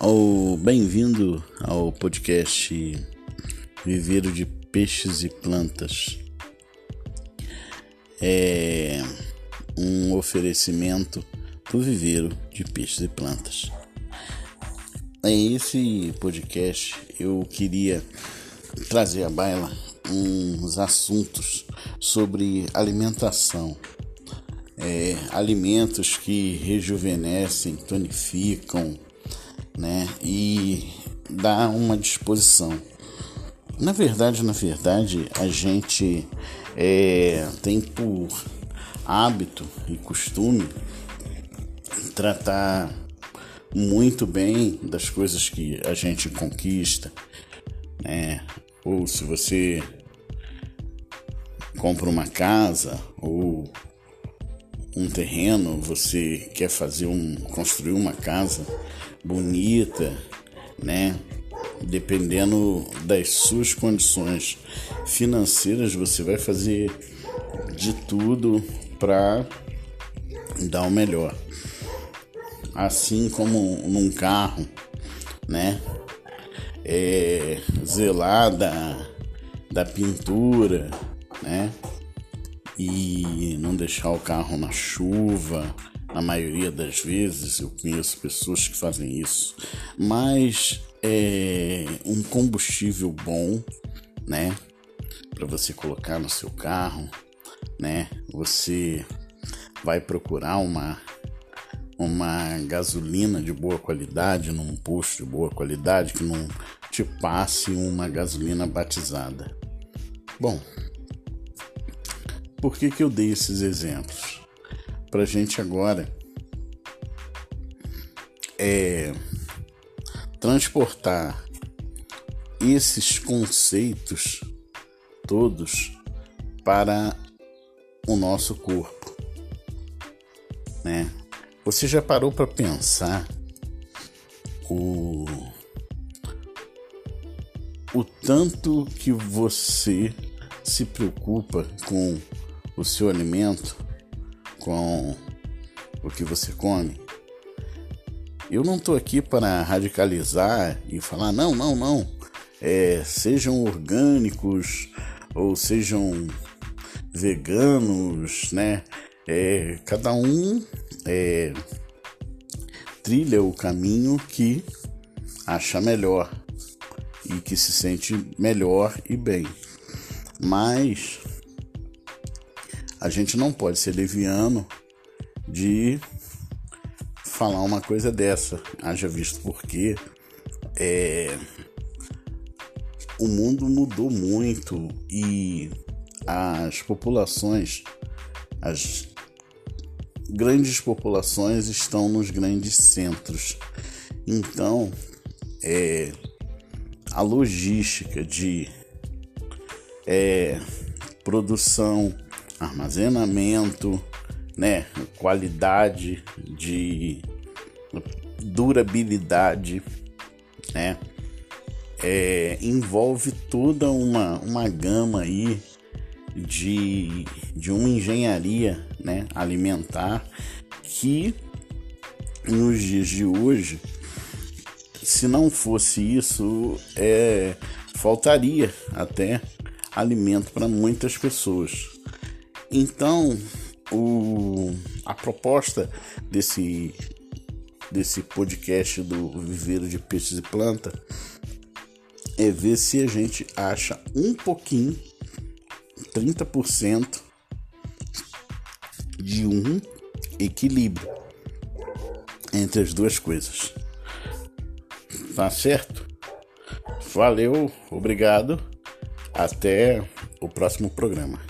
ao bem-vindo ao podcast Viveiro de Peixes e Plantas. É um oferecimento do Viveiro de Peixes e Plantas. Em esse podcast eu queria trazer à baila uns assuntos sobre alimentação. É, alimentos que rejuvenescem, tonificam, né? E dá uma disposição. Na verdade, na verdade, a gente é, tem por hábito e costume tratar muito bem das coisas que a gente conquista, né? Ou se você compra uma casa ou um terreno, você quer fazer um construir uma casa, bonita, né? Dependendo das suas condições financeiras, você vai fazer de tudo para dar o melhor. Assim como num carro, né? É, zelar da, da pintura, né? E não deixar o carro na chuva, na maioria das vezes eu conheço pessoas que fazem isso, mas é um combustível bom, né? Para você colocar no seu carro, né? Você vai procurar uma uma gasolina de boa qualidade num posto de boa qualidade que não te passe uma gasolina batizada. Bom, por que, que eu dei esses exemplos? para a gente agora é transportar esses conceitos todos para o nosso corpo, né? Você já parou para pensar o o tanto que você se preocupa com o seu alimento? com o que você come. Eu não estou aqui para radicalizar e falar, não, não, não, é, sejam orgânicos ou sejam veganos, né? É, cada um é, trilha o caminho que acha melhor e que se sente melhor e bem. Mas a gente não pode ser leviano de falar uma coisa dessa, haja visto porque é, o mundo mudou muito e as populações, as grandes populações estão nos grandes centros. Então, é, a logística de é, produção armazenamento, né, qualidade de durabilidade, né, é, envolve toda uma, uma gama aí de, de uma engenharia né, alimentar que nos dias de hoje, se não fosse isso, é, faltaria até alimento para muitas pessoas. Então, o, a proposta desse, desse podcast do Viveiro de Peixes e Planta é ver se a gente acha um pouquinho, 30% de um equilíbrio entre as duas coisas. Tá certo? Valeu, obrigado. Até o próximo programa.